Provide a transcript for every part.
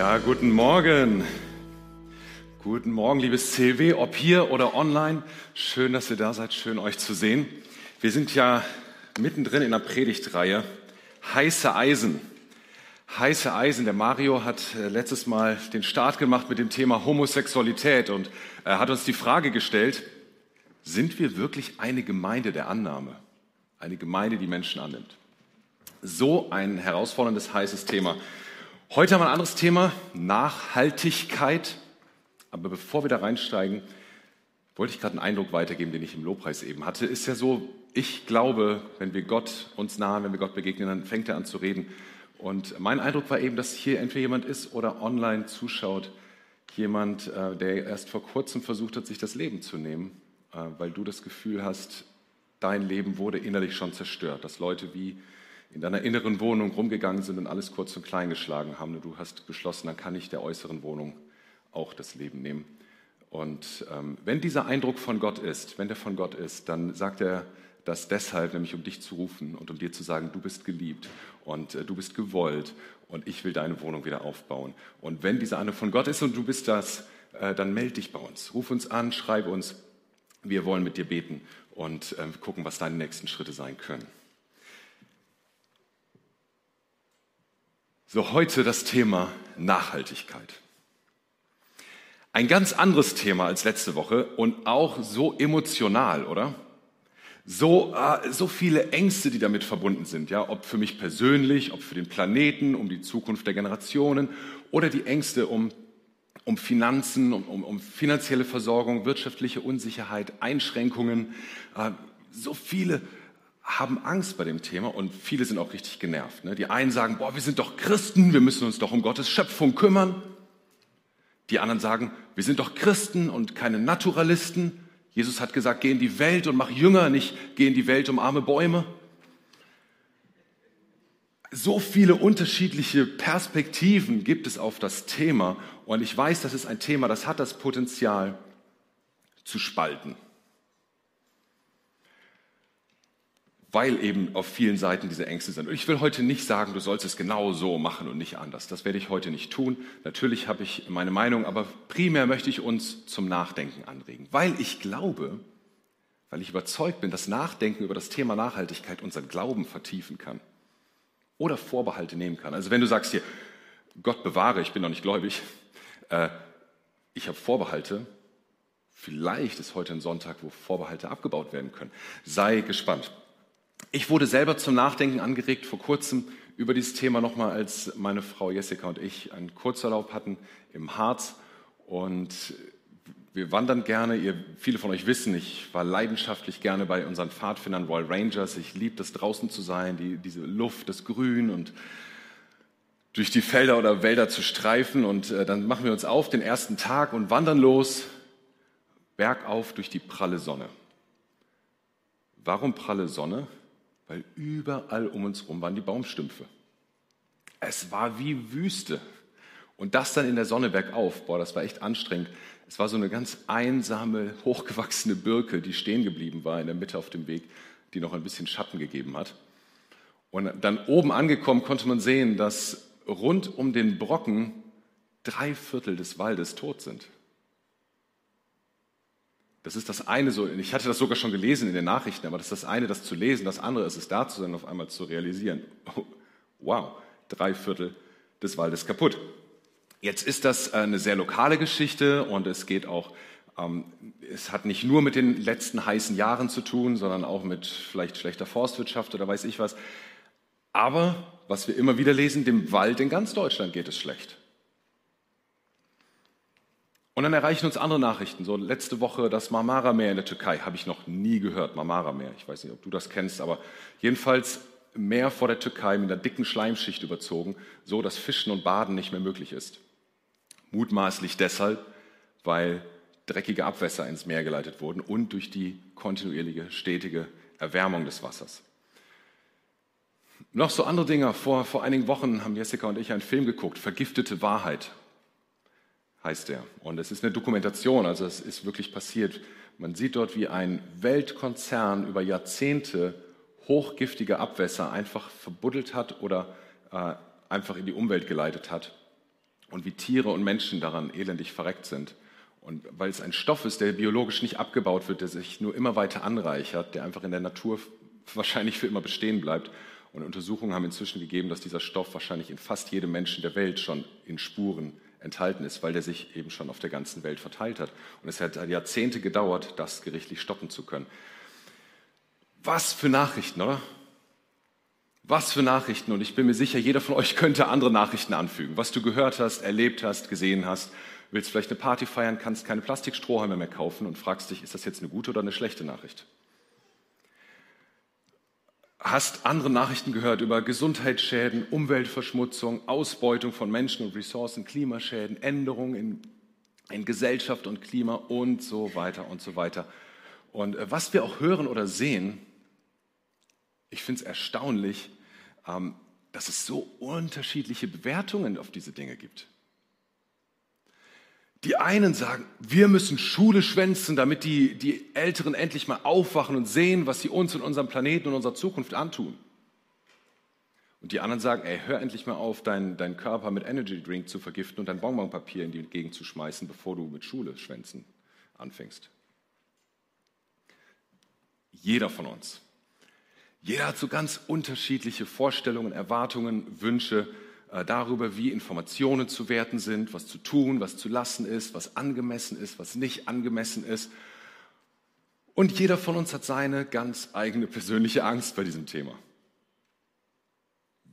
Ja, guten Morgen. Guten Morgen, liebes CW, ob hier oder online. Schön, dass ihr da seid, schön euch zu sehen. Wir sind ja mittendrin in der Predigtreihe Heiße Eisen. Heiße Eisen. Der Mario hat äh, letztes Mal den Start gemacht mit dem Thema Homosexualität und er hat uns die Frage gestellt, sind wir wirklich eine Gemeinde der Annahme? Eine Gemeinde, die Menschen annimmt? So ein herausforderndes, heißes Thema. Heute haben wir ein anderes Thema, Nachhaltigkeit. Aber bevor wir da reinsteigen, wollte ich gerade einen Eindruck weitergeben, den ich im Lobpreis eben hatte. Ist ja so, ich glaube, wenn wir Gott uns nahen, wenn wir Gott begegnen, dann fängt er an zu reden. Und mein Eindruck war eben, dass hier entweder jemand ist oder online zuschaut, jemand, äh, der erst vor kurzem versucht hat, sich das Leben zu nehmen, äh, weil du das Gefühl hast, dein Leben wurde innerlich schon zerstört, dass Leute wie in deiner inneren Wohnung rumgegangen sind und alles kurz und klein geschlagen haben und du hast beschlossen, dann kann ich der äußeren Wohnung auch das Leben nehmen. Und ähm, wenn dieser Eindruck von Gott ist, wenn der von Gott ist, dann sagt er das deshalb, nämlich um dich zu rufen und um dir zu sagen, du bist geliebt und äh, du bist gewollt und ich will deine Wohnung wieder aufbauen. Und wenn dieser Eindruck von Gott ist und du bist das, äh, dann melde dich bei uns. Ruf uns an, schreibe uns. Wir wollen mit dir beten und äh, gucken, was deine nächsten Schritte sein können. So, heute das Thema Nachhaltigkeit. Ein ganz anderes Thema als letzte Woche und auch so emotional, oder? So, äh, so viele Ängste, die damit verbunden sind, ja, ob für mich persönlich, ob für den Planeten, um die Zukunft der Generationen oder die Ängste um, um Finanzen, um, um, um finanzielle Versorgung, wirtschaftliche Unsicherheit, Einschränkungen, äh, so viele haben Angst bei dem Thema und viele sind auch richtig genervt. Ne? Die einen sagen, boah, wir sind doch Christen, wir müssen uns doch um Gottes Schöpfung kümmern. Die anderen sagen, wir sind doch Christen und keine Naturalisten. Jesus hat gesagt, geh in die Welt und mach Jünger, nicht geh in die Welt um arme Bäume. So viele unterschiedliche Perspektiven gibt es auf das Thema und ich weiß, das ist ein Thema, das hat das Potenzial zu spalten. Weil eben auf vielen Seiten diese Ängste sind. Und ich will heute nicht sagen, du sollst es genau so machen und nicht anders. Das werde ich heute nicht tun. Natürlich habe ich meine Meinung, aber primär möchte ich uns zum Nachdenken anregen, weil ich glaube, weil ich überzeugt bin, dass Nachdenken über das Thema Nachhaltigkeit unseren Glauben vertiefen kann oder Vorbehalte nehmen kann. Also wenn du sagst hier, Gott bewahre, ich bin noch nicht gläubig, äh, ich habe Vorbehalte, vielleicht ist heute ein Sonntag, wo Vorbehalte abgebaut werden können. Sei gespannt. Ich wurde selber zum Nachdenken angeregt vor kurzem über dieses Thema nochmal, als meine Frau Jessica und ich einen Kurzurlaub hatten im Harz. Und wir wandern gerne. Ihr, viele von euch wissen, ich war leidenschaftlich gerne bei unseren Pfadfindern Royal Rangers. Ich liebe es, draußen zu sein, die, diese Luft, das Grün und durch die Felder oder Wälder zu streifen. Und äh, dann machen wir uns auf den ersten Tag und wandern los, bergauf durch die pralle Sonne. Warum pralle Sonne? Weil überall um uns herum waren die Baumstümpfe. Es war wie Wüste. Und das dann in der Sonne bergauf, boah, das war echt anstrengend. Es war so eine ganz einsame, hochgewachsene Birke, die stehen geblieben war in der Mitte auf dem Weg, die noch ein bisschen Schatten gegeben hat. Und dann oben angekommen konnte man sehen, dass rund um den Brocken drei Viertel des Waldes tot sind. Das ist das eine so, ich hatte das sogar schon gelesen in den Nachrichten, aber das ist das eine, das zu lesen, das andere ist es da zu sein, auf einmal zu realisieren. Wow, drei Viertel des Waldes kaputt. Jetzt ist das äh, eine sehr lokale Geschichte und es geht auch, ähm, es hat nicht nur mit den letzten heißen Jahren zu tun, sondern auch mit vielleicht schlechter Forstwirtschaft oder weiß ich was. Aber was wir immer wieder lesen, dem Wald in ganz Deutschland geht es schlecht. Und dann erreichen uns andere Nachrichten. So letzte Woche das Marmara-Meer in der Türkei habe ich noch nie gehört. Marmara-Meer. Ich weiß nicht, ob du das kennst, aber jedenfalls Meer vor der Türkei mit einer dicken Schleimschicht überzogen, so dass Fischen und Baden nicht mehr möglich ist. Mutmaßlich deshalb, weil dreckige Abwässer ins Meer geleitet wurden und durch die kontinuierliche, stetige Erwärmung des Wassers. Noch so andere Dinge. Vor, vor einigen Wochen haben Jessica und ich einen Film geguckt, Vergiftete Wahrheit heißt er. Und es ist eine Dokumentation, also es ist wirklich passiert. Man sieht dort, wie ein Weltkonzern über Jahrzehnte hochgiftige Abwässer einfach verbuddelt hat oder äh, einfach in die Umwelt geleitet hat. und wie Tiere und Menschen daran elendig verreckt sind. Und weil es ein Stoff ist, der biologisch nicht abgebaut wird, der sich nur immer weiter anreichert, der einfach in der Natur wahrscheinlich für immer bestehen bleibt. Und Untersuchungen haben inzwischen gegeben, dass dieser Stoff wahrscheinlich in fast jedem Menschen der Welt schon in Spuren enthalten ist, weil der sich eben schon auf der ganzen Welt verteilt hat. Und es hat Jahrzehnte gedauert, das gerichtlich stoppen zu können. Was für Nachrichten, oder? Was für Nachrichten. Und ich bin mir sicher, jeder von euch könnte andere Nachrichten anfügen. Was du gehört hast, erlebt hast, gesehen hast. Willst vielleicht eine Party feiern, kannst keine Plastikstrohhalme mehr kaufen und fragst dich, ist das jetzt eine gute oder eine schlechte Nachricht? Hast andere Nachrichten gehört über Gesundheitsschäden, Umweltverschmutzung, Ausbeutung von Menschen und Ressourcen, Klimaschäden, Änderungen in, in Gesellschaft und Klima und so weiter und so weiter. Und äh, was wir auch hören oder sehen, ich finde es erstaunlich, ähm, dass es so unterschiedliche Bewertungen auf diese Dinge gibt. Die einen sagen, wir müssen Schule schwänzen, damit die, die Älteren endlich mal aufwachen und sehen, was sie uns und unserem Planeten und unserer Zukunft antun. Und die anderen sagen, ey, hör endlich mal auf, deinen dein Körper mit Energy Drink zu vergiften und dein Bonbonpapier in die Gegend zu schmeißen, bevor du mit Schule schwänzen anfängst. Jeder von uns jeder hat so ganz unterschiedliche Vorstellungen, Erwartungen, Wünsche darüber, wie Informationen zu werten sind, was zu tun, was zu lassen ist, was angemessen ist, was nicht angemessen ist. Und jeder von uns hat seine ganz eigene persönliche Angst bei diesem Thema.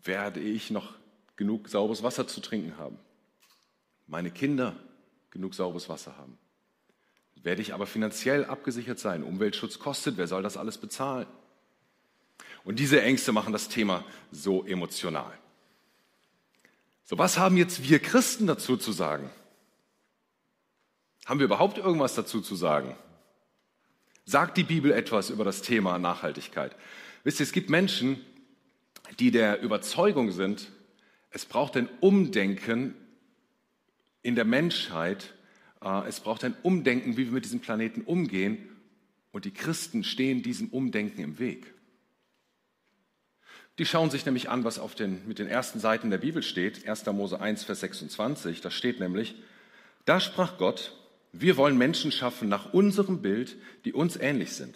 Werde ich noch genug sauberes Wasser zu trinken haben? Meine Kinder genug sauberes Wasser haben? Werde ich aber finanziell abgesichert sein? Umweltschutz kostet, wer soll das alles bezahlen? Und diese Ängste machen das Thema so emotional. So, was haben jetzt wir Christen dazu zu sagen? Haben wir überhaupt irgendwas dazu zu sagen? Sagt die Bibel etwas über das Thema Nachhaltigkeit? Wisst ihr, es gibt Menschen, die der Überzeugung sind, es braucht ein Umdenken in der Menschheit, äh, es braucht ein Umdenken, wie wir mit diesem Planeten umgehen, und die Christen stehen diesem Umdenken im Weg. Die schauen sich nämlich an, was auf den, mit den ersten Seiten der Bibel steht, 1. Mose 1, Vers 26. Da steht nämlich, da sprach Gott, wir wollen Menschen schaffen nach unserem Bild, die uns ähnlich sind.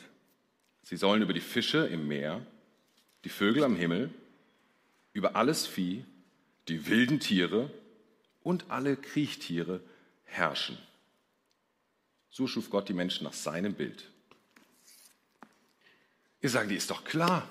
Sie sollen über die Fische im Meer, die Vögel am Himmel, über alles Vieh, die wilden Tiere und alle Kriechtiere herrschen. So schuf Gott die Menschen nach seinem Bild. Ihr sagt, die ist doch klar.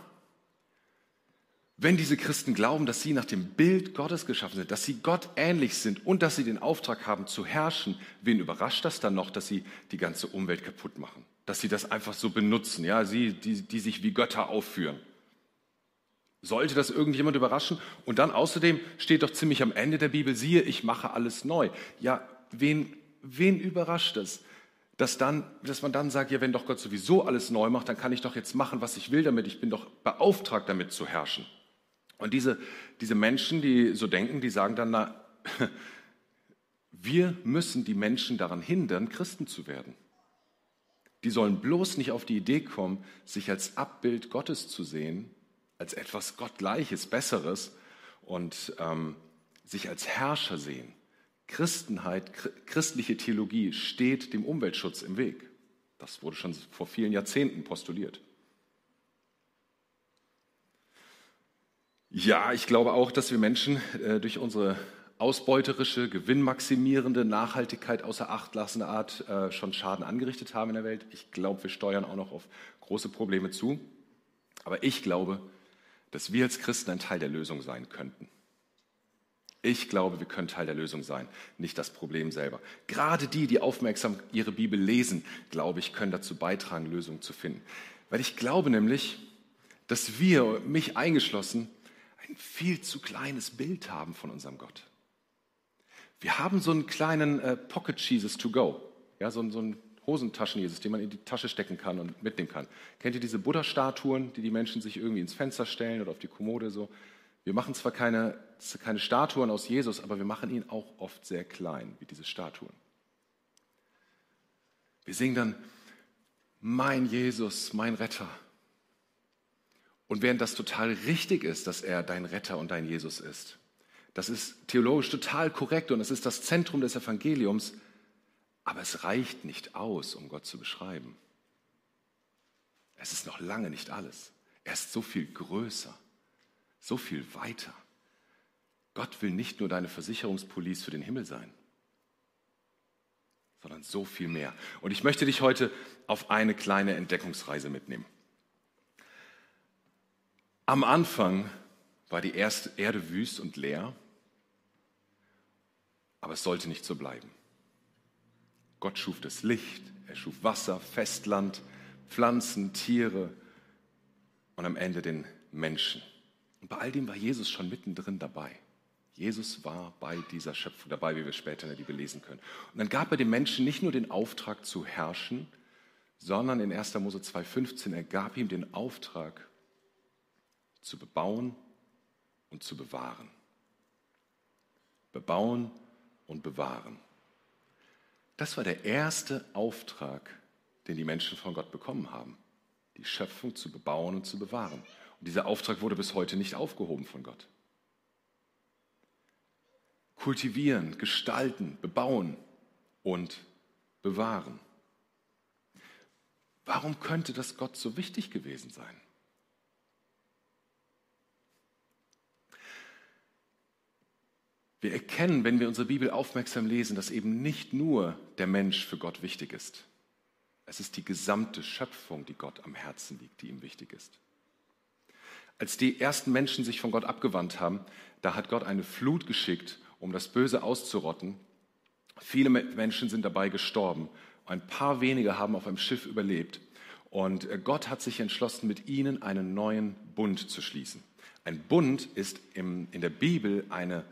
Wenn diese Christen glauben, dass sie nach dem Bild Gottes geschaffen sind, dass sie Gott ähnlich sind und dass sie den Auftrag haben zu herrschen, wen überrascht das dann noch, dass sie die ganze Umwelt kaputt machen? Dass sie das einfach so benutzen, ja, sie, die, die sich wie Götter aufführen. Sollte das irgendjemand überraschen? Und dann außerdem steht doch ziemlich am Ende der Bibel, siehe, ich mache alles neu. Ja, wen, wen überrascht es? Dass, dann, dass man dann sagt, ja, wenn doch Gott sowieso alles neu macht, dann kann ich doch jetzt machen, was ich will damit. Ich bin doch beauftragt, damit zu herrschen. Und diese, diese Menschen, die so denken, die sagen dann, na, wir müssen die Menschen daran hindern, Christen zu werden. Die sollen bloß nicht auf die Idee kommen, sich als Abbild Gottes zu sehen, als etwas Gottgleiches, Besseres und ähm, sich als Herrscher sehen. Christenheit, christliche Theologie steht dem Umweltschutz im Weg. Das wurde schon vor vielen Jahrzehnten postuliert. Ja, ich glaube auch, dass wir Menschen äh, durch unsere ausbeuterische, gewinnmaximierende, Nachhaltigkeit außer Acht lassende Art äh, schon Schaden angerichtet haben in der Welt. Ich glaube, wir steuern auch noch auf große Probleme zu. Aber ich glaube, dass wir als Christen ein Teil der Lösung sein könnten. Ich glaube, wir können Teil der Lösung sein, nicht das Problem selber. Gerade die, die aufmerksam ihre Bibel lesen, glaube ich, können dazu beitragen, Lösungen zu finden. Weil ich glaube nämlich, dass wir, mich eingeschlossen, ein viel zu kleines Bild haben von unserem Gott. Wir haben so einen kleinen äh, Pocket Jesus to go, ja, so, so einen Hosentaschen-Jesus, den man in die Tasche stecken kann und mitnehmen kann. Kennt ihr diese Buddha-Statuen, die die Menschen sich irgendwie ins Fenster stellen oder auf die Kommode so? Wir machen zwar keine, keine Statuen aus Jesus, aber wir machen ihn auch oft sehr klein, wie diese Statuen. Wir singen dann, mein Jesus, mein Retter, und während das total richtig ist, dass er dein Retter und dein Jesus ist, Das ist theologisch total korrekt und es ist das Zentrum des Evangeliums, aber es reicht nicht aus, um Gott zu beschreiben. Es ist noch lange nicht alles. Er ist so viel größer, so viel weiter. Gott will nicht nur deine Versicherungspolice für den Himmel sein, sondern so viel mehr. Und ich möchte dich heute auf eine kleine Entdeckungsreise mitnehmen. Am Anfang war die erste Erde wüst und leer, aber es sollte nicht so bleiben. Gott schuf das Licht, er schuf Wasser, Festland, Pflanzen, Tiere und am Ende den Menschen. Und bei all dem war Jesus schon mittendrin dabei. Jesus war bei dieser Schöpfung dabei, wie wir später in der Bibel lesen können. Und dann gab er dem Menschen nicht nur den Auftrag zu herrschen, sondern in 1. Mose 2,15, er gab ihm den Auftrag zu bebauen und zu bewahren. Bebauen und bewahren. Das war der erste Auftrag, den die Menschen von Gott bekommen haben, die Schöpfung zu bebauen und zu bewahren. Und dieser Auftrag wurde bis heute nicht aufgehoben von Gott. Kultivieren, gestalten, bebauen und bewahren. Warum könnte das Gott so wichtig gewesen sein? Wir erkennen, wenn wir unsere Bibel aufmerksam lesen, dass eben nicht nur der Mensch für Gott wichtig ist. Es ist die gesamte Schöpfung, die Gott am Herzen liegt, die ihm wichtig ist. Als die ersten Menschen sich von Gott abgewandt haben, da hat Gott eine Flut geschickt, um das Böse auszurotten. Viele Menschen sind dabei gestorben. Ein paar wenige haben auf einem Schiff überlebt. Und Gott hat sich entschlossen, mit ihnen einen neuen Bund zu schließen. Ein Bund ist in der Bibel eine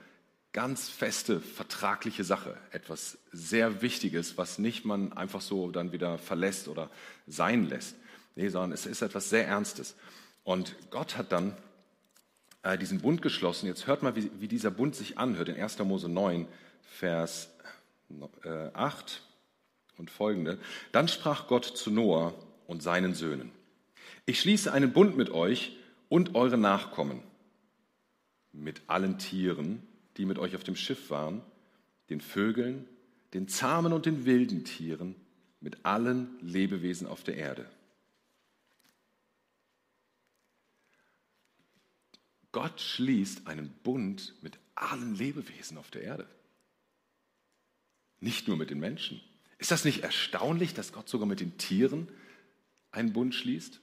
ganz feste vertragliche Sache, etwas sehr Wichtiges, was nicht man einfach so dann wieder verlässt oder sein lässt. Nee, sondern es ist etwas sehr Ernstes. Und Gott hat dann äh, diesen Bund geschlossen. Jetzt hört mal, wie, wie, dieser Bund sich anhört in 1. Mose 9, Vers äh, 8 und folgende. Dann sprach Gott zu Noah und seinen Söhnen. Ich schließe einen Bund mit euch und euren Nachkommen, mit allen Tieren, die mit euch auf dem Schiff waren, den Vögeln, den zahmen und den wilden Tieren, mit allen Lebewesen auf der Erde. Gott schließt einen Bund mit allen Lebewesen auf der Erde. Nicht nur mit den Menschen. Ist das nicht erstaunlich, dass Gott sogar mit den Tieren einen Bund schließt?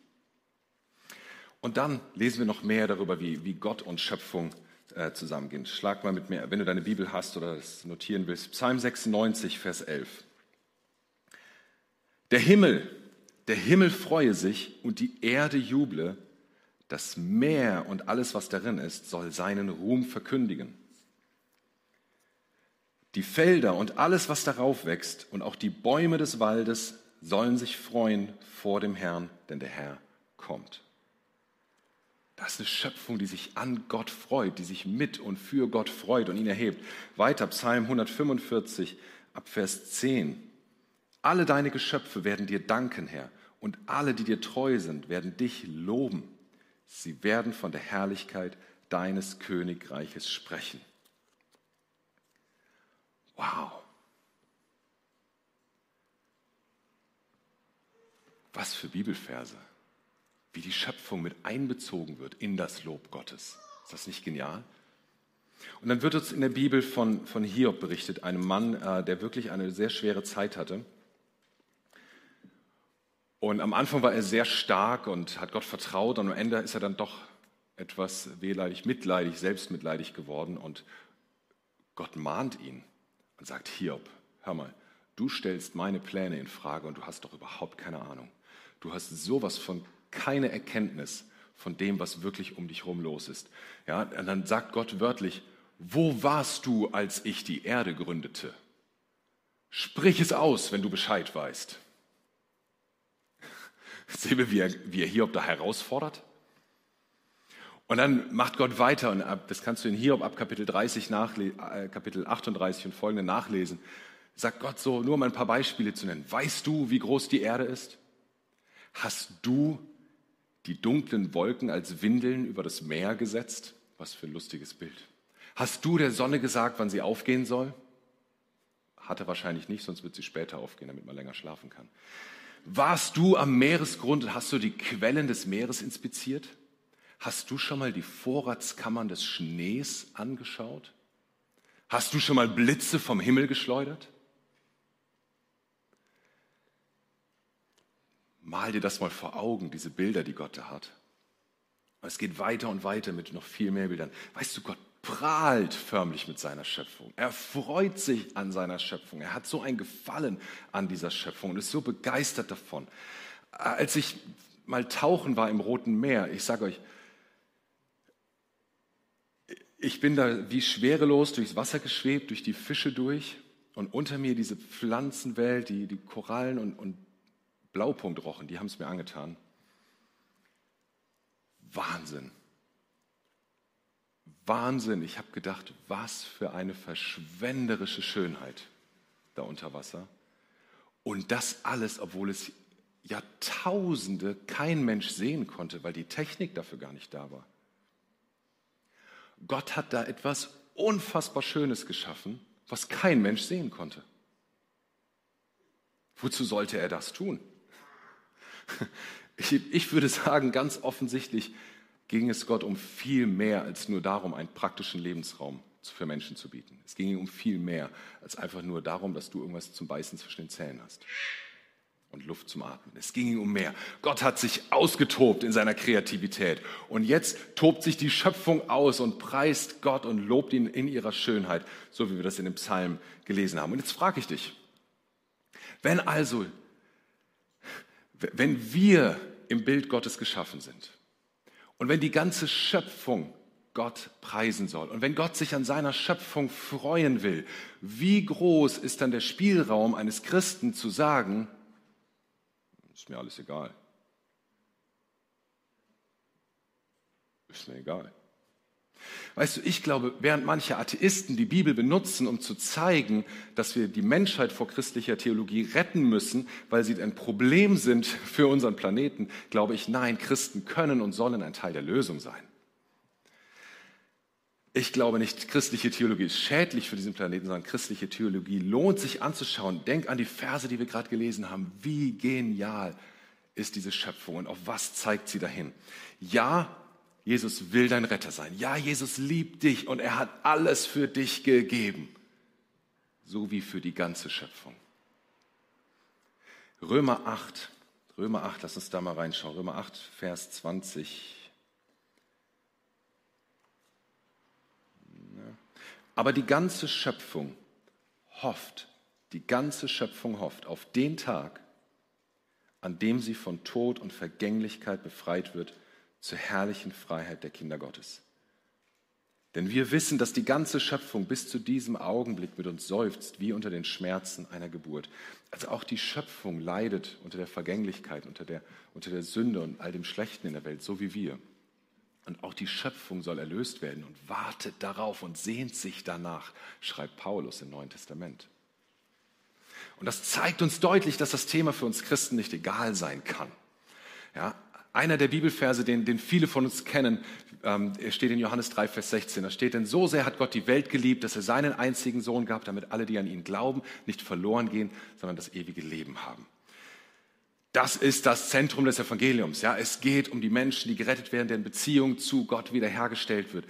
Und dann lesen wir noch mehr darüber, wie, wie Gott und Schöpfung äh, zusammengehen. Schlag mal mit mir, wenn du deine Bibel hast oder es notieren willst. Psalm 96, Vers 11. Der Himmel, der Himmel freue sich und die Erde juble. Das Meer und alles, was darin ist, soll seinen Ruhm verkündigen. Die Felder und alles, was darauf wächst, und auch die Bäume des Waldes sollen sich freuen vor dem Herrn, denn der Herr kommt. Das ist eine Schöpfung, die sich an Gott freut, die sich mit und für Gott freut und ihn erhebt. Weiter, Psalm 145, ab Vers 10. Alle deine Geschöpfe werden dir danken, Herr, und alle, die dir treu sind, werden dich loben. Sie werden von der Herrlichkeit deines Königreiches sprechen. Wow. Was für Bibelverse wie die Schöpfung mit einbezogen wird in das Lob Gottes. Ist das nicht genial? Und dann wird uns in der Bibel von, von Hiob berichtet, einem Mann, äh, der wirklich eine sehr schwere Zeit hatte. Und am Anfang war er sehr stark und hat Gott vertraut und am Ende ist er dann doch etwas wehleidig, mitleidig, selbstmitleidig geworden und Gott mahnt ihn und sagt, Hiob, hör mal, du stellst meine Pläne in Frage und du hast doch überhaupt keine Ahnung. Du hast sowas von keine Erkenntnis von dem, was wirklich um dich herum los ist. Ja, und dann sagt Gott wörtlich, wo warst du, als ich die Erde gründete? Sprich es aus, wenn du Bescheid weißt. Sehen wir, wie er, wie er Hiob da herausfordert? Und dann macht Gott weiter, und das kannst du in Hiob ab Kapitel 30 äh, Kapitel 38 und folgende nachlesen. Sagt Gott so, nur um ein paar Beispiele zu nennen. Weißt du, wie groß die Erde ist? Hast du die dunklen Wolken als Windeln über das Meer gesetzt. Was für ein lustiges Bild. Hast du der Sonne gesagt, wann sie aufgehen soll? Hat er wahrscheinlich nicht, sonst wird sie später aufgehen, damit man länger schlafen kann. Warst du am Meeresgrund und hast du die Quellen des Meeres inspiziert? Hast du schon mal die Vorratskammern des Schnees angeschaut? Hast du schon mal Blitze vom Himmel geschleudert? Mal dir das mal vor Augen, diese Bilder, die Gott da hat. Es geht weiter und weiter mit noch viel mehr Bildern. Weißt du, Gott prahlt förmlich mit seiner Schöpfung. Er freut sich an seiner Schöpfung. Er hat so ein Gefallen an dieser Schöpfung und ist so begeistert davon. Als ich mal tauchen war im Roten Meer, ich sage euch, ich bin da wie schwerelos durchs Wasser geschwebt, durch die Fische durch und unter mir diese Pflanzenwelt, die, die Korallen und, und Blaupunktrochen, die haben es mir angetan. Wahnsinn. Wahnsinn. Ich habe gedacht, was für eine verschwenderische Schönheit da unter Wasser. Und das alles, obwohl es Jahrtausende kein Mensch sehen konnte, weil die Technik dafür gar nicht da war. Gott hat da etwas unfassbar Schönes geschaffen, was kein Mensch sehen konnte. Wozu sollte er das tun? Ich, ich würde sagen, ganz offensichtlich ging es Gott um viel mehr als nur darum, einen praktischen Lebensraum für Menschen zu bieten. Es ging ihm um viel mehr als einfach nur darum, dass du irgendwas zum Beißen zwischen den Zähnen hast und Luft zum Atmen. Es ging ihm um mehr. Gott hat sich ausgetobt in seiner Kreativität und jetzt tobt sich die Schöpfung aus und preist Gott und lobt ihn in ihrer Schönheit, so wie wir das in dem Psalm gelesen haben. Und jetzt frage ich dich, wenn also, wenn wir im Bild Gottes geschaffen sind und wenn die ganze Schöpfung Gott preisen soll. Und wenn Gott sich an seiner Schöpfung freuen will, wie groß ist dann der Spielraum eines Christen zu sagen, ist mir alles egal. Ist mir egal. Weißt du, ich glaube, während manche Atheisten die Bibel benutzen, um zu zeigen, dass wir die Menschheit vor christlicher Theologie retten müssen, weil sie ein Problem sind für unseren Planeten, glaube ich, nein, Christen können und sollen ein Teil der Lösung sein. Ich glaube nicht, christliche Theologie ist schädlich für diesen Planeten, sondern christliche Theologie lohnt sich anzuschauen. Denk an die Verse, die wir gerade gelesen haben. Wie genial ist diese Schöpfung und auf was zeigt sie dahin? Ja, Jesus will dein Retter sein. Ja, Jesus liebt dich und er hat alles für dich gegeben, so wie für die ganze Schöpfung. Römer 8, Römer 8, lass uns da mal reinschauen. Römer 8, Vers 20 Aber die ganze Schöpfung hofft, die ganze Schöpfung hofft auf den Tag, an dem sie von Tod und Vergänglichkeit befreit wird zur herrlichen Freiheit der Kinder Gottes. Denn wir wissen, dass die ganze Schöpfung bis zu diesem Augenblick mit uns seufzt, wie unter den Schmerzen einer Geburt. Also auch die Schöpfung leidet unter der Vergänglichkeit, unter der, unter der Sünde und all dem Schlechten in der Welt, so wie wir. Und auch die Schöpfung soll erlöst werden und wartet darauf und sehnt sich danach, schreibt Paulus im Neuen Testament. Und das zeigt uns deutlich, dass das Thema für uns Christen nicht egal sein kann. Ja, einer der Bibelverse, den, den viele von uns kennen, ähm, steht in Johannes 3, Vers 16. Da steht, denn so sehr hat Gott die Welt geliebt, dass er seinen einzigen Sohn gab, damit alle, die an ihn glauben, nicht verloren gehen, sondern das ewige Leben haben. Das ist das Zentrum des Evangeliums. Ja, es geht um die Menschen, die gerettet werden, deren Beziehung zu Gott wiederhergestellt wird.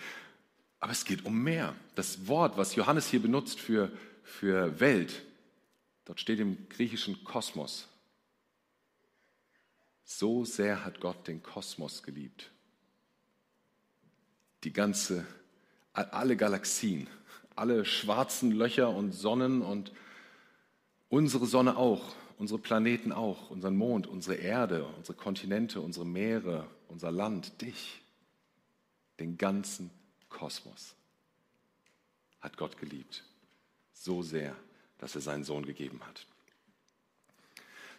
Aber es geht um mehr. Das Wort, was Johannes hier benutzt für, für Welt, dort steht im griechischen Kosmos. So sehr hat Gott den Kosmos geliebt. Die ganze, alle Galaxien, alle schwarzen Löcher und Sonnen und unsere Sonne auch unsere Planeten auch, unseren Mond, unsere Erde, unsere Kontinente, unsere Meere, unser Land, dich, den ganzen Kosmos hat Gott geliebt. So sehr, dass er seinen Sohn gegeben hat.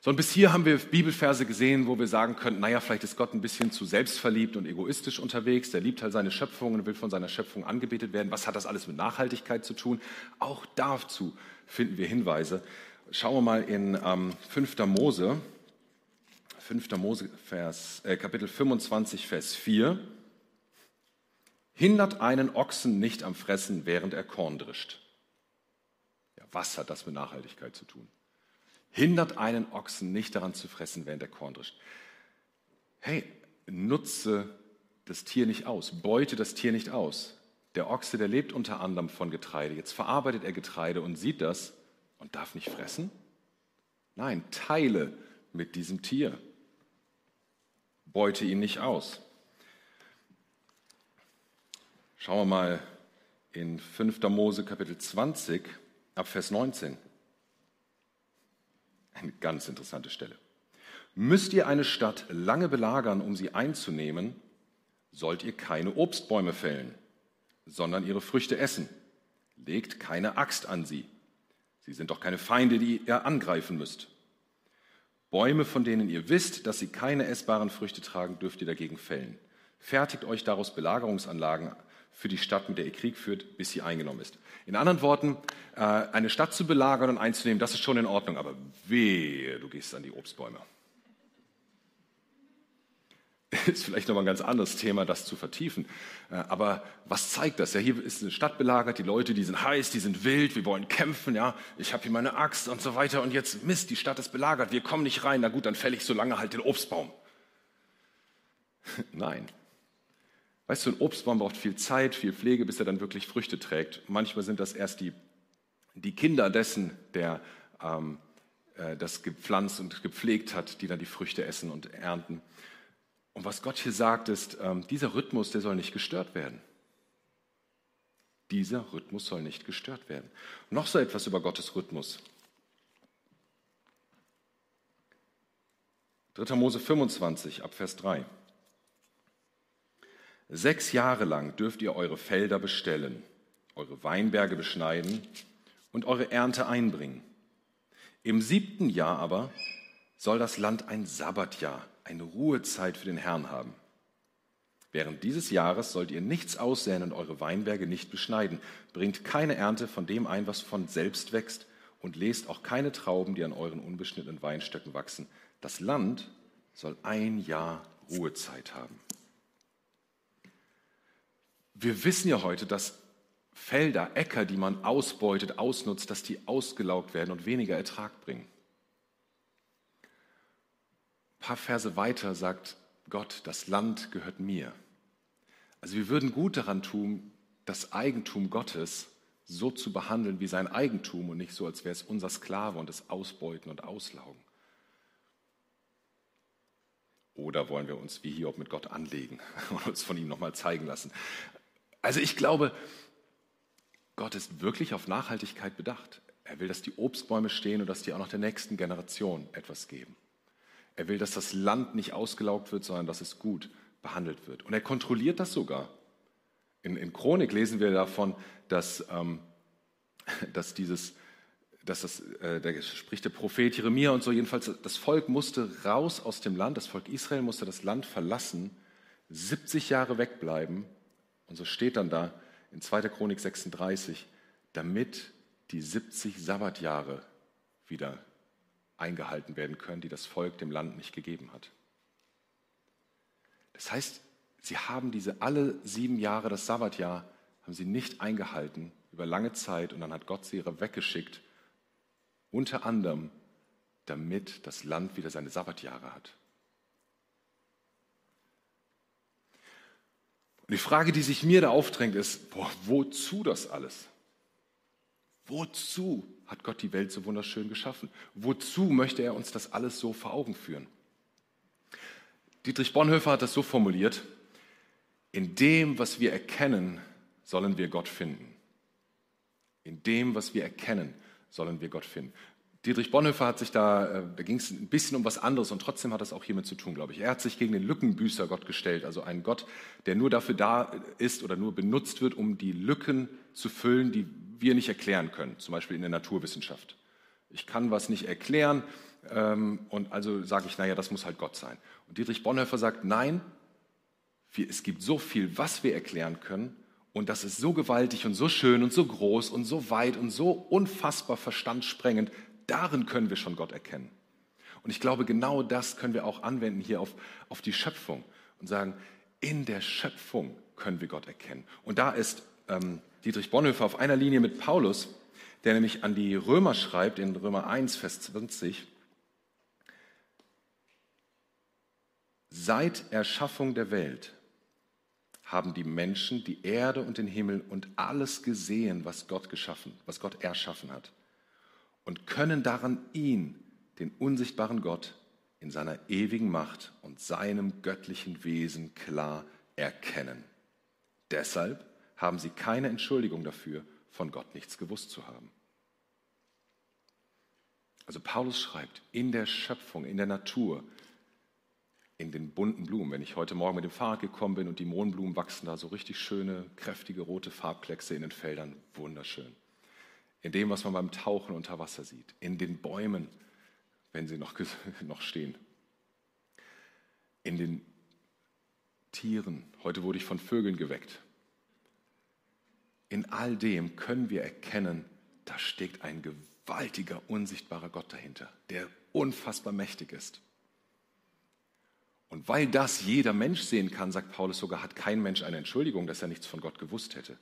So, und bis hier haben wir Bibelverse gesehen, wo wir sagen könnten, naja, vielleicht ist Gott ein bisschen zu selbstverliebt und egoistisch unterwegs. Der liebt halt seine Schöpfung und will von seiner Schöpfung angebetet werden. Was hat das alles mit Nachhaltigkeit zu tun? Auch dazu finden wir Hinweise. Schauen wir mal in ähm, 5. Mose, 5. Mose Vers, äh, Kapitel 25, Vers 4. Hindert einen Ochsen nicht am Fressen, während er Korn drischt. Ja, was hat das mit Nachhaltigkeit zu tun? Hindert einen Ochsen nicht daran zu fressen, während er Korn drischt. Hey, nutze das Tier nicht aus, beute das Tier nicht aus. Der Ochse, der lebt unter anderem von Getreide. Jetzt verarbeitet er Getreide und sieht das und darf nicht fressen? Nein, teile mit diesem Tier. Beute ihn nicht aus. Schauen wir mal in 5. Mose Kapitel 20 ab Vers 19. Eine ganz interessante Stelle. Müsst ihr eine Stadt lange belagern, um sie einzunehmen, sollt ihr keine Obstbäume fällen, sondern ihre Früchte essen. Legt keine Axt an sie. Sie sind doch keine Feinde, die ihr angreifen müsst. Bäume, von denen ihr wisst, dass sie keine essbaren Früchte tragen, dürft ihr dagegen fällen. Fertigt euch daraus Belagerungsanlagen für die Stadt, mit der ihr Krieg führt, bis sie eingenommen ist. In anderen Worten, äh, eine Stadt zu belagern und einzunehmen, das ist schon in Ordnung, aber wehe, du gehst an die Obstbäume. Ist vielleicht nochmal ein ganz anderes Thema, das zu vertiefen. Äh, aber was zeigt das? Ja, hier ist eine Stadt belagert, die Leute, die sind heiß, die sind wild, wir wollen kämpfen, ja, ich habe hier meine Axt und so weiter und jetzt Mist, die Stadt ist belagert, wir kommen nicht rein, na gut, dann fälle ich so lange halt den Obstbaum. Nein, Weißt du, ein Obstbaum braucht viel Zeit, viel Pflege, bis er dann wirklich Früchte trägt. Manchmal sind das erst die, die Kinder dessen, der ähm, äh, das gepflanzt und gepflegt hat, die dann die Früchte essen und ernten. Und was Gott hier sagt, ist, ähm, dieser Rhythmus, der soll nicht gestört werden. Dieser Rhythmus soll nicht gestört werden. Noch so etwas über Gottes Rhythmus. 3. Mose 25 ab Vers 3. Sechs Jahre lang dürft ihr eure Felder bestellen, eure Weinberge beschneiden und eure Ernte einbringen. Im siebten Jahr aber soll das Land ein Sabbatjahr, eine Ruhezeit für den Herrn haben. Während dieses Jahres sollt ihr nichts aussäen und eure Weinberge nicht beschneiden. Bringt keine Ernte von dem ein, was von selbst wächst, und lest auch keine Trauben, die an euren unbeschnittenen Weinstöcken wachsen. Das Land soll ein Jahr Ruhezeit haben. Wir wissen ja heute, dass Felder, Äcker, die man ausbeutet, ausnutzt, dass die ausgelaugt werden und weniger Ertrag bringen. Ein paar Verse weiter sagt Gott, das Land gehört mir. Also wir würden gut daran tun, das Eigentum Gottes so zu behandeln wie sein Eigentum und nicht so, als wäre es unser Sklave und es ausbeuten und auslaugen. Oder wollen wir uns wie Hiob mit Gott anlegen und uns von ihm nochmal zeigen lassen? Also ich glaube, Gott ist wirklich auf Nachhaltigkeit bedacht. Er will, dass die Obstbäume stehen und dass die auch noch der nächsten Generation etwas geben. Er will, dass das Land nicht ausgelaugt wird, sondern dass es gut behandelt wird. Und er kontrolliert das sogar. In, in Chronik lesen wir davon, dass, ähm, dass dieses, dass das, äh, da spricht der Prophet Jeremia und so, jedenfalls, das Volk musste raus aus dem Land, das Volk Israel musste das Land verlassen, 70 Jahre wegbleiben, und so steht dann da in 2. Chronik 36, damit die 70 Sabbatjahre wieder eingehalten werden können, die das Volk dem Land nicht gegeben hat. Das heißt, sie haben diese alle sieben Jahre das Sabbatjahr, haben sie nicht eingehalten über lange Zeit und dann hat Gott sie weggeschickt, unter anderem, damit das Land wieder seine Sabbatjahre hat. Und die Frage, die sich mir da aufdrängt, ist, boah, wozu das alles? Wozu hat Gott die Welt so wunderschön geschaffen? Wozu möchte er uns das alles so vor Augen führen? Dietrich Bonhoeffer hat das so formuliert, in dem, was wir erkennen, sollen wir Gott finden. In dem, was wir erkennen, sollen wir Gott finden. Dietrich Bonhoeffer hat sich da, äh, da ging es ein bisschen um was anderes und trotzdem hat es auch hiermit zu tun, glaube ich. Er hat sich gegen den Lückenbüßer Gott gestellt, also einen Gott, der nur dafür da ist oder nur benutzt wird, um die Lücken zu füllen, die wir nicht erklären können, zum Beispiel in der Naturwissenschaft. Ich kann was nicht erklären ähm, und also sage ich, naja, das muss halt Gott sein. Und Dietrich Bonhoeffer sagt, nein, wir, es gibt so viel, was wir erklären können und das ist so gewaltig und so schön und so groß und so weit und so unfassbar verstandssprengend, Darin können wir schon Gott erkennen. Und ich glaube, genau das können wir auch anwenden hier auf, auf die Schöpfung und sagen, in der Schöpfung können wir Gott erkennen. Und da ist ähm, Dietrich Bonhoeffer auf einer Linie mit Paulus, der nämlich an die Römer schreibt, in Römer 1, Vers 20, Seit Erschaffung der Welt haben die Menschen die Erde und den Himmel und alles gesehen, was Gott geschaffen, was Gott erschaffen hat und können daran ihn, den unsichtbaren Gott, in seiner ewigen Macht und seinem göttlichen Wesen klar erkennen. Deshalb haben sie keine Entschuldigung dafür, von Gott nichts gewusst zu haben. Also Paulus schreibt, in der Schöpfung, in der Natur, in den bunten Blumen. Wenn ich heute Morgen mit dem Fahrrad gekommen bin und die Mohnblumen wachsen da so richtig schöne, kräftige rote Farbkleckse in den Feldern, wunderschön. In dem, was man beim Tauchen unter Wasser sieht, in den Bäumen, wenn sie noch, noch stehen, in den Tieren. Heute wurde ich von Vögeln geweckt. In all dem können wir erkennen, da steckt ein gewaltiger, unsichtbarer Gott dahinter, der unfassbar mächtig ist. Und weil das jeder Mensch sehen kann, sagt Paulus sogar, hat kein Mensch eine Entschuldigung, dass er nichts von Gott gewusst hätte.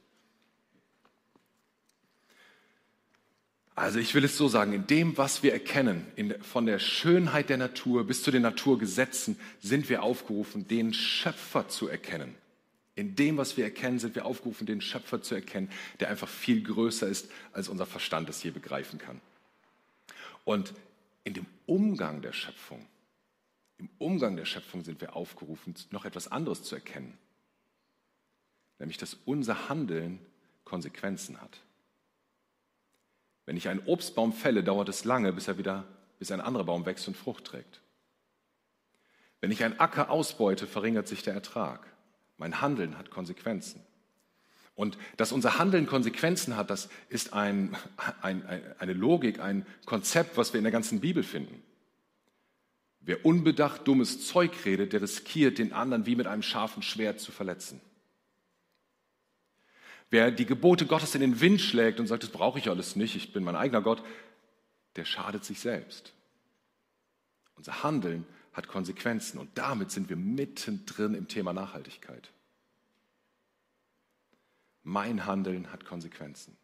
Also ich will es so sagen, in dem, was wir erkennen, in, von der Schönheit der Natur bis zu den Naturgesetzen, sind wir aufgerufen, den Schöpfer zu erkennen. In dem, was wir erkennen, sind wir aufgerufen, den Schöpfer zu erkennen, der einfach viel größer ist, als unser Verstand es je begreifen kann. Und in dem Umgang der Schöpfung im Umgang der Schöpfung sind wir aufgerufen, noch etwas anderes zu erkennen. Nämlich, dass unser Handeln Konsequenzen hat. Wenn ich einen Obstbaum fälle, dauert es lange, bis, er wieder, bis ein anderer Baum wächst und Frucht trägt. Wenn ich einen Acker ausbeute, verringert sich der Ertrag. Mein Handeln hat Konsequenzen. Und dass unser Handeln Konsequenzen hat, das ist ein, ein, eine Logik, ein Konzept, was wir in der ganzen Bibel finden. Wer unbedacht dummes Zeug redet, der riskiert, den anderen wie mit einem scharfen Schwert zu verletzen. Wer die Gebote Gottes in den Wind schlägt und sagt, das brauche ich alles nicht, ich bin mein eigener Gott, der schadet sich selbst. Unser Handeln hat Konsequenzen und damit sind wir mittendrin im Thema Nachhaltigkeit. Mein Handeln hat Konsequenzen.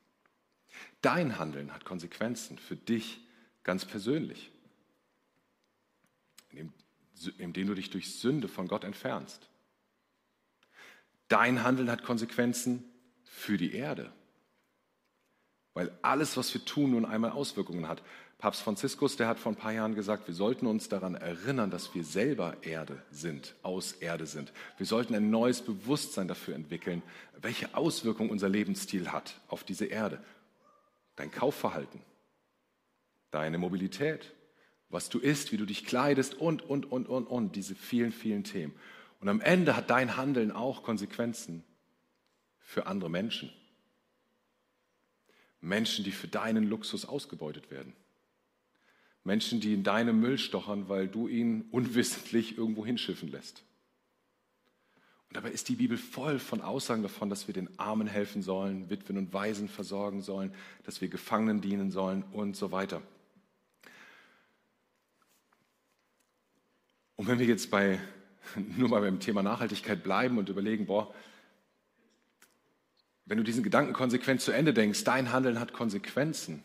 Dein Handeln hat Konsequenzen für dich ganz persönlich indem du dich durch Sünde von Gott entfernst. Dein Handeln hat Konsequenzen für die Erde, weil alles, was wir tun, nun einmal Auswirkungen hat. Papst Franziskus, der hat vor ein paar Jahren gesagt, wir sollten uns daran erinnern, dass wir selber Erde sind, aus Erde sind. Wir sollten ein neues Bewusstsein dafür entwickeln, welche Auswirkungen unser Lebensstil hat auf diese Erde. Dein Kaufverhalten, deine Mobilität, was du isst, wie du dich kleidest und, und, und, und, und, diese vielen, vielen Themen. Und am Ende hat dein Handeln auch Konsequenzen für andere Menschen. Menschen, die für deinen Luxus ausgebeutet werden. Menschen, die in deinem Müll stochern, weil du ihn unwissentlich irgendwo hinschiffen lässt. Und dabei ist die Bibel voll von Aussagen davon, dass wir den Armen helfen sollen, Witwen und Waisen versorgen sollen, dass wir Gefangenen dienen sollen und so weiter. Und wenn wir jetzt bei, nur mal beim Thema Nachhaltigkeit bleiben und überlegen, boah, wenn du diesen Gedanken konsequent zu Ende denkst, dein Handeln hat Konsequenzen,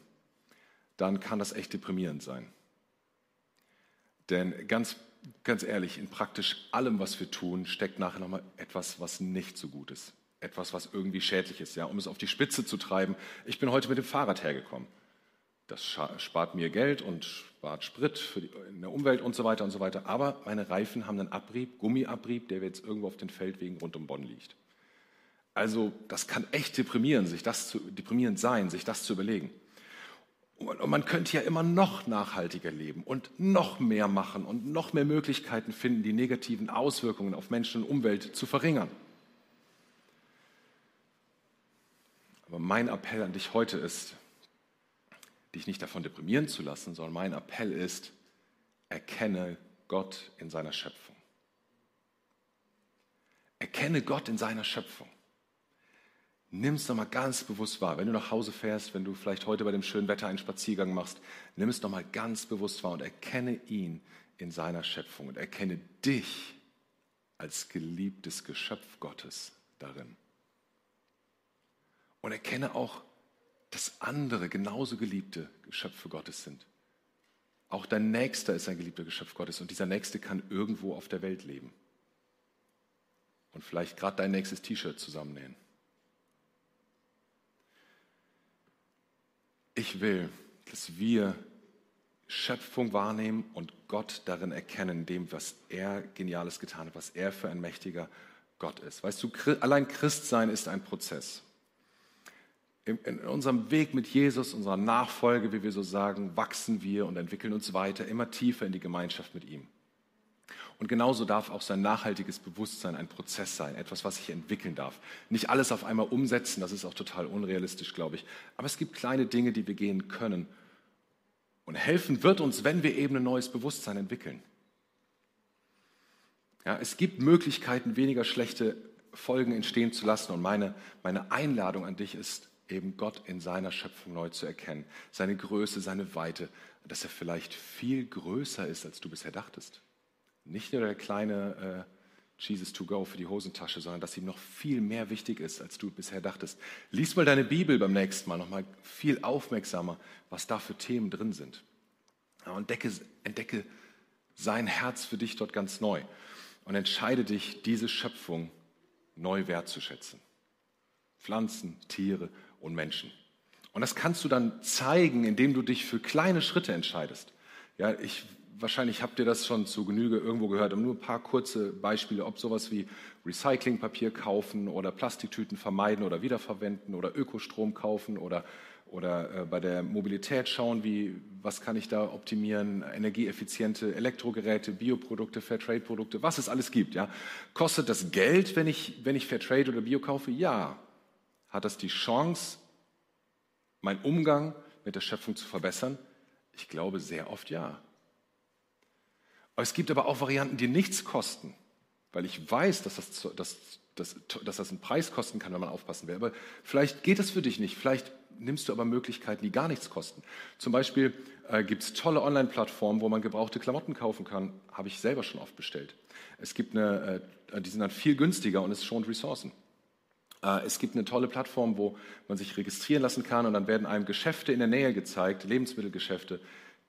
dann kann das echt deprimierend sein. Denn ganz, ganz ehrlich, in praktisch allem, was wir tun, steckt nachher nochmal etwas, was nicht so gut ist. Etwas, was irgendwie schädlich ist. Ja? Um es auf die Spitze zu treiben, ich bin heute mit dem Fahrrad hergekommen. Das spart mir Geld und spart Sprit für die, in der Umwelt und so weiter und so weiter. Aber meine Reifen haben einen Abrieb, Gummiabrieb, der jetzt irgendwo auf den Feldwegen rund um Bonn liegt. Also das kann echt deprimierend, sich das zu, deprimierend sein, sich das zu überlegen. Und man könnte ja immer noch nachhaltiger leben und noch mehr machen und noch mehr Möglichkeiten finden, die negativen Auswirkungen auf Menschen und Umwelt zu verringern. Aber mein Appell an dich heute ist, dich nicht davon deprimieren zu lassen, sondern mein Appell ist, erkenne Gott in seiner Schöpfung. Erkenne Gott in seiner Schöpfung. Nimm es doch mal ganz bewusst wahr. Wenn du nach Hause fährst, wenn du vielleicht heute bei dem schönen Wetter einen Spaziergang machst, nimm es doch mal ganz bewusst wahr und erkenne ihn in seiner Schöpfung und erkenne dich als geliebtes Geschöpf Gottes, darin. Und erkenne auch, dass andere genauso geliebte Geschöpfe Gottes sind. Auch dein Nächster ist ein geliebter Geschöpf Gottes und dieser Nächste kann irgendwo auf der Welt leben. Und vielleicht gerade dein nächstes T-Shirt zusammennähen. Ich will, dass wir Schöpfung wahrnehmen und Gott darin erkennen, dem, was er Geniales getan hat, was er für ein mächtiger Gott ist. Weißt du, allein Christsein ist ein Prozess. In unserem Weg mit Jesus, unserer Nachfolge, wie wir so sagen, wachsen wir und entwickeln uns weiter, immer tiefer in die Gemeinschaft mit ihm. Und genauso darf auch sein nachhaltiges Bewusstsein ein Prozess sein, etwas, was sich entwickeln darf. Nicht alles auf einmal umsetzen, das ist auch total unrealistisch, glaube ich. Aber es gibt kleine Dinge, die wir gehen können. Und helfen wird uns, wenn wir eben ein neues Bewusstsein entwickeln. Ja, es gibt Möglichkeiten, weniger schlechte Folgen entstehen zu lassen. Und meine, meine Einladung an dich ist, eben Gott in seiner Schöpfung neu zu erkennen. Seine Größe, seine Weite, dass er vielleicht viel größer ist, als du bisher dachtest. Nicht nur der kleine äh, Jesus to go für die Hosentasche, sondern dass ihm noch viel mehr wichtig ist, als du bisher dachtest. Lies mal deine Bibel beim nächsten Mal noch mal viel aufmerksamer, was da für Themen drin sind. Ja, entdecke, entdecke sein Herz für dich dort ganz neu und entscheide dich, diese Schöpfung neu wertzuschätzen. Pflanzen, Tiere und Menschen. Und das kannst du dann zeigen, indem du dich für kleine Schritte entscheidest. Ja, ich wahrscheinlich habt ihr das schon zu Genüge irgendwo gehört, aber nur ein paar kurze Beispiele, ob sowas wie Recyclingpapier kaufen oder Plastiktüten vermeiden oder wiederverwenden oder Ökostrom kaufen oder, oder äh, bei der Mobilität schauen, wie, was kann ich da optimieren, energieeffiziente Elektrogeräte, Bioprodukte, Fairtrade-Produkte, was es alles gibt. Ja. Kostet das Geld, wenn ich, wenn ich Fairtrade oder Bio kaufe? Ja. Hat das die Chance, meinen Umgang mit der Schöpfung zu verbessern? Ich glaube sehr oft ja. Es gibt aber auch Varianten, die nichts kosten, weil ich weiß, dass das, dass, dass, dass das einen Preis kosten kann, wenn man aufpassen will. Aber vielleicht geht es für dich nicht. Vielleicht nimmst du aber Möglichkeiten, die gar nichts kosten. Zum Beispiel äh, gibt es tolle Online-Plattformen, wo man gebrauchte Klamotten kaufen kann. Habe ich selber schon oft bestellt. Es gibt eine, äh, die sind dann viel günstiger und es schont Ressourcen. Äh, es gibt eine tolle Plattform, wo man sich registrieren lassen kann und dann werden einem Geschäfte in der Nähe gezeigt, Lebensmittelgeschäfte,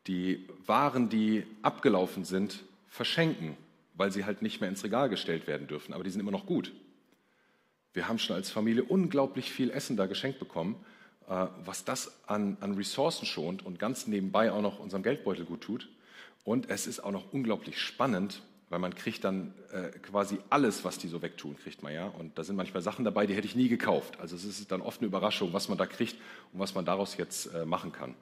die Waren, die abgelaufen sind, verschenken, weil sie halt nicht mehr ins Regal gestellt werden dürfen. Aber die sind immer noch gut. Wir haben schon als Familie unglaublich viel Essen da geschenkt bekommen, äh, was das an, an Ressourcen schont und ganz nebenbei auch noch unserem Geldbeutel gut tut. Und es ist auch noch unglaublich spannend, weil man kriegt dann äh, quasi alles, was die so wegtun, kriegt man ja. Und da sind manchmal Sachen dabei, die hätte ich nie gekauft. Also es ist dann oft eine Überraschung, was man da kriegt und was man daraus jetzt äh, machen kann.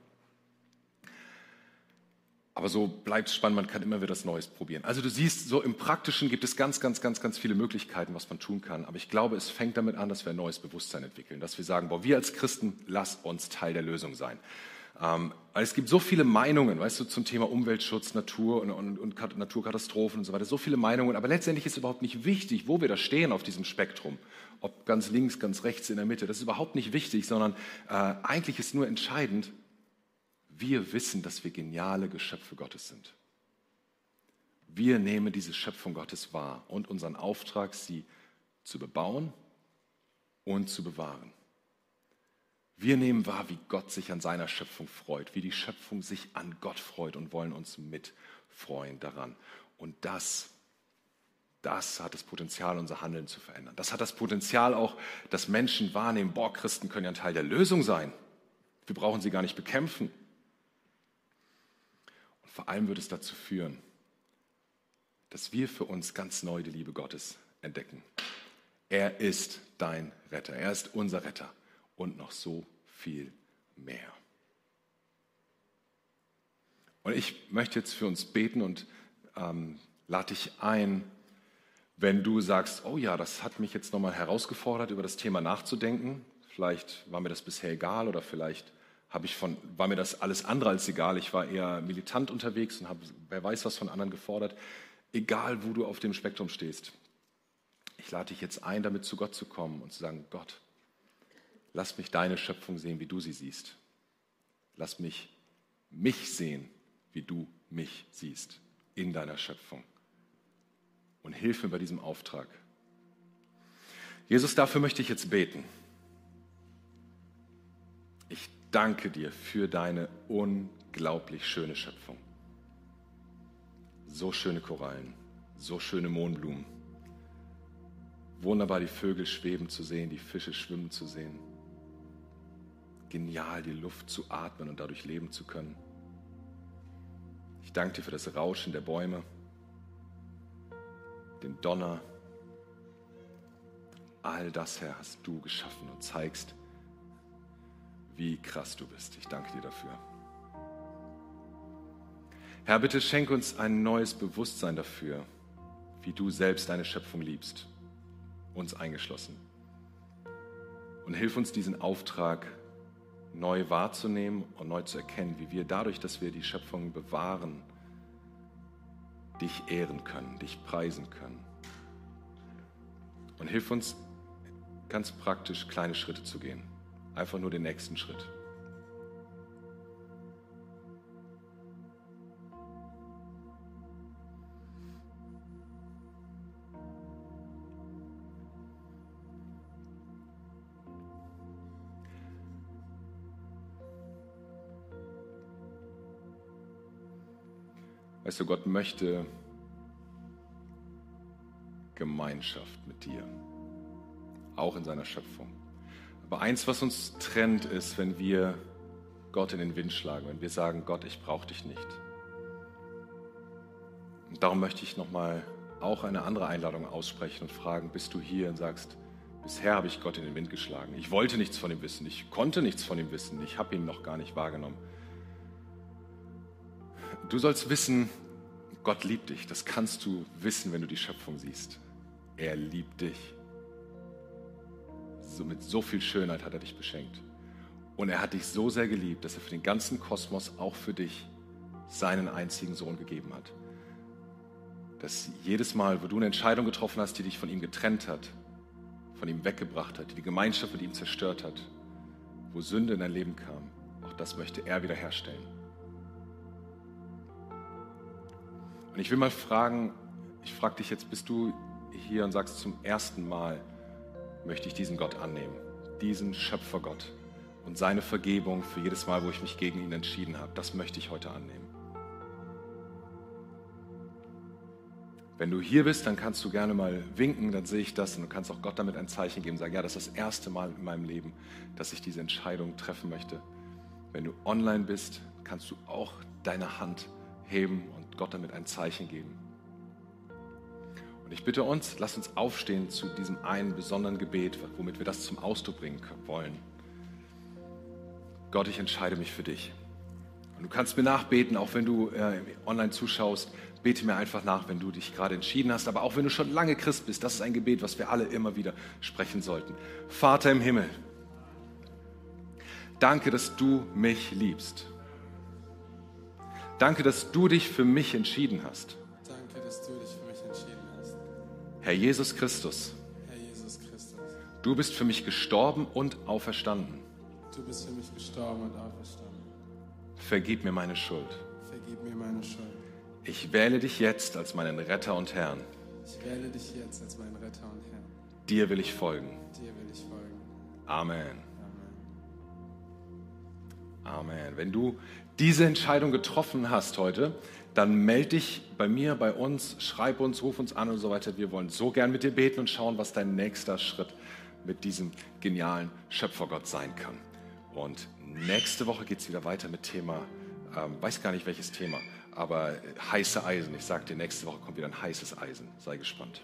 Aber so bleibt es spannend, man kann immer wieder das Neues probieren. Also du siehst, so im Praktischen gibt es ganz, ganz, ganz, ganz viele Möglichkeiten, was man tun kann. Aber ich glaube, es fängt damit an, dass wir ein neues Bewusstsein entwickeln, dass wir sagen, boah, wir als Christen, lass uns Teil der Lösung sein. Ähm, es gibt so viele Meinungen, weißt du, zum Thema Umweltschutz, Natur und, und, und Naturkatastrophen und so weiter, so viele Meinungen. Aber letztendlich ist überhaupt nicht wichtig, wo wir da stehen auf diesem Spektrum. Ob ganz links, ganz rechts, in der Mitte. Das ist überhaupt nicht wichtig, sondern äh, eigentlich ist nur entscheidend, wir wissen, dass wir geniale Geschöpfe Gottes sind. Wir nehmen diese Schöpfung Gottes wahr und unseren Auftrag, sie zu bebauen und zu bewahren. Wir nehmen wahr, wie Gott sich an seiner Schöpfung freut, wie die Schöpfung sich an Gott freut und wollen uns mitfreuen daran. Und das, das hat das Potenzial, unser Handeln zu verändern. Das hat das Potenzial auch, dass Menschen wahrnehmen, boah, Christen können ja ein Teil der Lösung sein. Wir brauchen sie gar nicht bekämpfen. Vor allem wird es dazu führen, dass wir für uns ganz neu die Liebe Gottes entdecken. Er ist dein Retter, er ist unser Retter und noch so viel mehr. Und ich möchte jetzt für uns beten und ähm, lade dich ein, wenn du sagst, oh ja, das hat mich jetzt nochmal herausgefordert, über das Thema nachzudenken. Vielleicht war mir das bisher egal oder vielleicht habe ich von, war mir das alles andere als egal. Ich war eher militant unterwegs und habe, wer weiß, was von anderen gefordert. Egal, wo du auf dem Spektrum stehst. Ich lade dich jetzt ein, damit zu Gott zu kommen und zu sagen, Gott, lass mich deine Schöpfung sehen, wie du sie siehst. Lass mich mich sehen, wie du mich siehst in deiner Schöpfung. Und hilf mir bei diesem Auftrag. Jesus, dafür möchte ich jetzt beten. Ich danke dir für deine unglaublich schöne Schöpfung. So schöne Korallen, so schöne Mohnblumen. Wunderbar die Vögel schweben zu sehen, die Fische schwimmen zu sehen. Genial, die Luft zu atmen und dadurch leben zu können. Ich danke dir für das Rauschen der Bäume, den Donner. All das, Herr, hast du geschaffen und zeigst, wie krass du bist. Ich danke dir dafür. Herr, bitte schenk uns ein neues Bewusstsein dafür, wie du selbst deine Schöpfung liebst, uns eingeschlossen. Und hilf uns diesen Auftrag neu wahrzunehmen und neu zu erkennen, wie wir dadurch, dass wir die Schöpfung bewahren, dich ehren können, dich preisen können. Und hilf uns ganz praktisch kleine Schritte zu gehen. Einfach nur den nächsten Schritt. Weißt du, Gott möchte Gemeinschaft mit dir, auch in seiner Schöpfung. Aber eins, was uns trennt, ist, wenn wir Gott in den Wind schlagen, wenn wir sagen, Gott, ich brauche dich nicht. Und darum möchte ich nochmal auch eine andere Einladung aussprechen und fragen, bist du hier und sagst, bisher habe ich Gott in den Wind geschlagen. Ich wollte nichts von ihm wissen, ich konnte nichts von ihm wissen, ich habe ihn noch gar nicht wahrgenommen. Du sollst wissen, Gott liebt dich. Das kannst du wissen, wenn du die Schöpfung siehst. Er liebt dich. So, mit so viel Schönheit hat er dich beschenkt. Und er hat dich so sehr geliebt, dass er für den ganzen Kosmos, auch für dich, seinen einzigen Sohn gegeben hat. Dass jedes Mal, wo du eine Entscheidung getroffen hast, die dich von ihm getrennt hat, von ihm weggebracht hat, die die Gemeinschaft mit ihm zerstört hat, wo Sünde in dein Leben kam, auch das möchte er wiederherstellen. Und ich will mal fragen, ich frage dich jetzt, bist du hier und sagst zum ersten Mal, möchte ich diesen Gott annehmen, diesen Schöpfergott und seine Vergebung für jedes Mal, wo ich mich gegen ihn entschieden habe, das möchte ich heute annehmen. Wenn du hier bist, dann kannst du gerne mal winken, dann sehe ich das und du kannst auch Gott damit ein Zeichen geben, sagen, ja, das ist das erste Mal in meinem Leben, dass ich diese Entscheidung treffen möchte. Wenn du online bist, kannst du auch deine Hand heben und Gott damit ein Zeichen geben. Und ich bitte uns, lass uns aufstehen zu diesem einen besonderen Gebet, womit wir das zum Ausdruck bringen wollen. Gott, ich entscheide mich für dich. Und du kannst mir nachbeten, auch wenn du äh, online zuschaust. Bete mir einfach nach, wenn du dich gerade entschieden hast. Aber auch wenn du schon lange Christ bist, das ist ein Gebet, was wir alle immer wieder sprechen sollten. Vater im Himmel, danke, dass du mich liebst. Danke, dass du dich für mich entschieden hast. Danke, dass du dich für mich entschieden hast. Herr Jesus Christus, Herr Jesus Christus, du bist für mich gestorben und auferstanden. du bist für mich gestorben und auferstanden. Vergib mir meine Schuld. Vergib mir meine Schuld. Ich wähle dich jetzt als meinen Retter und Herrn. Ich wähle dich jetzt als meinen Retter und Herrn. Dir will ich folgen. Dir will ich folgen. Amen. Amen. Amen. Wenn du diese Entscheidung getroffen hast heute, dann melde dich bei mir, bei uns, schreib uns, ruf uns an und so weiter. Wir wollen so gern mit dir beten und schauen, was dein nächster Schritt mit diesem genialen Schöpfergott sein kann. Und nächste Woche geht es wieder weiter mit Thema, ähm, weiß gar nicht welches Thema, aber heiße Eisen. Ich sage dir, nächste Woche kommt wieder ein heißes Eisen. Sei gespannt.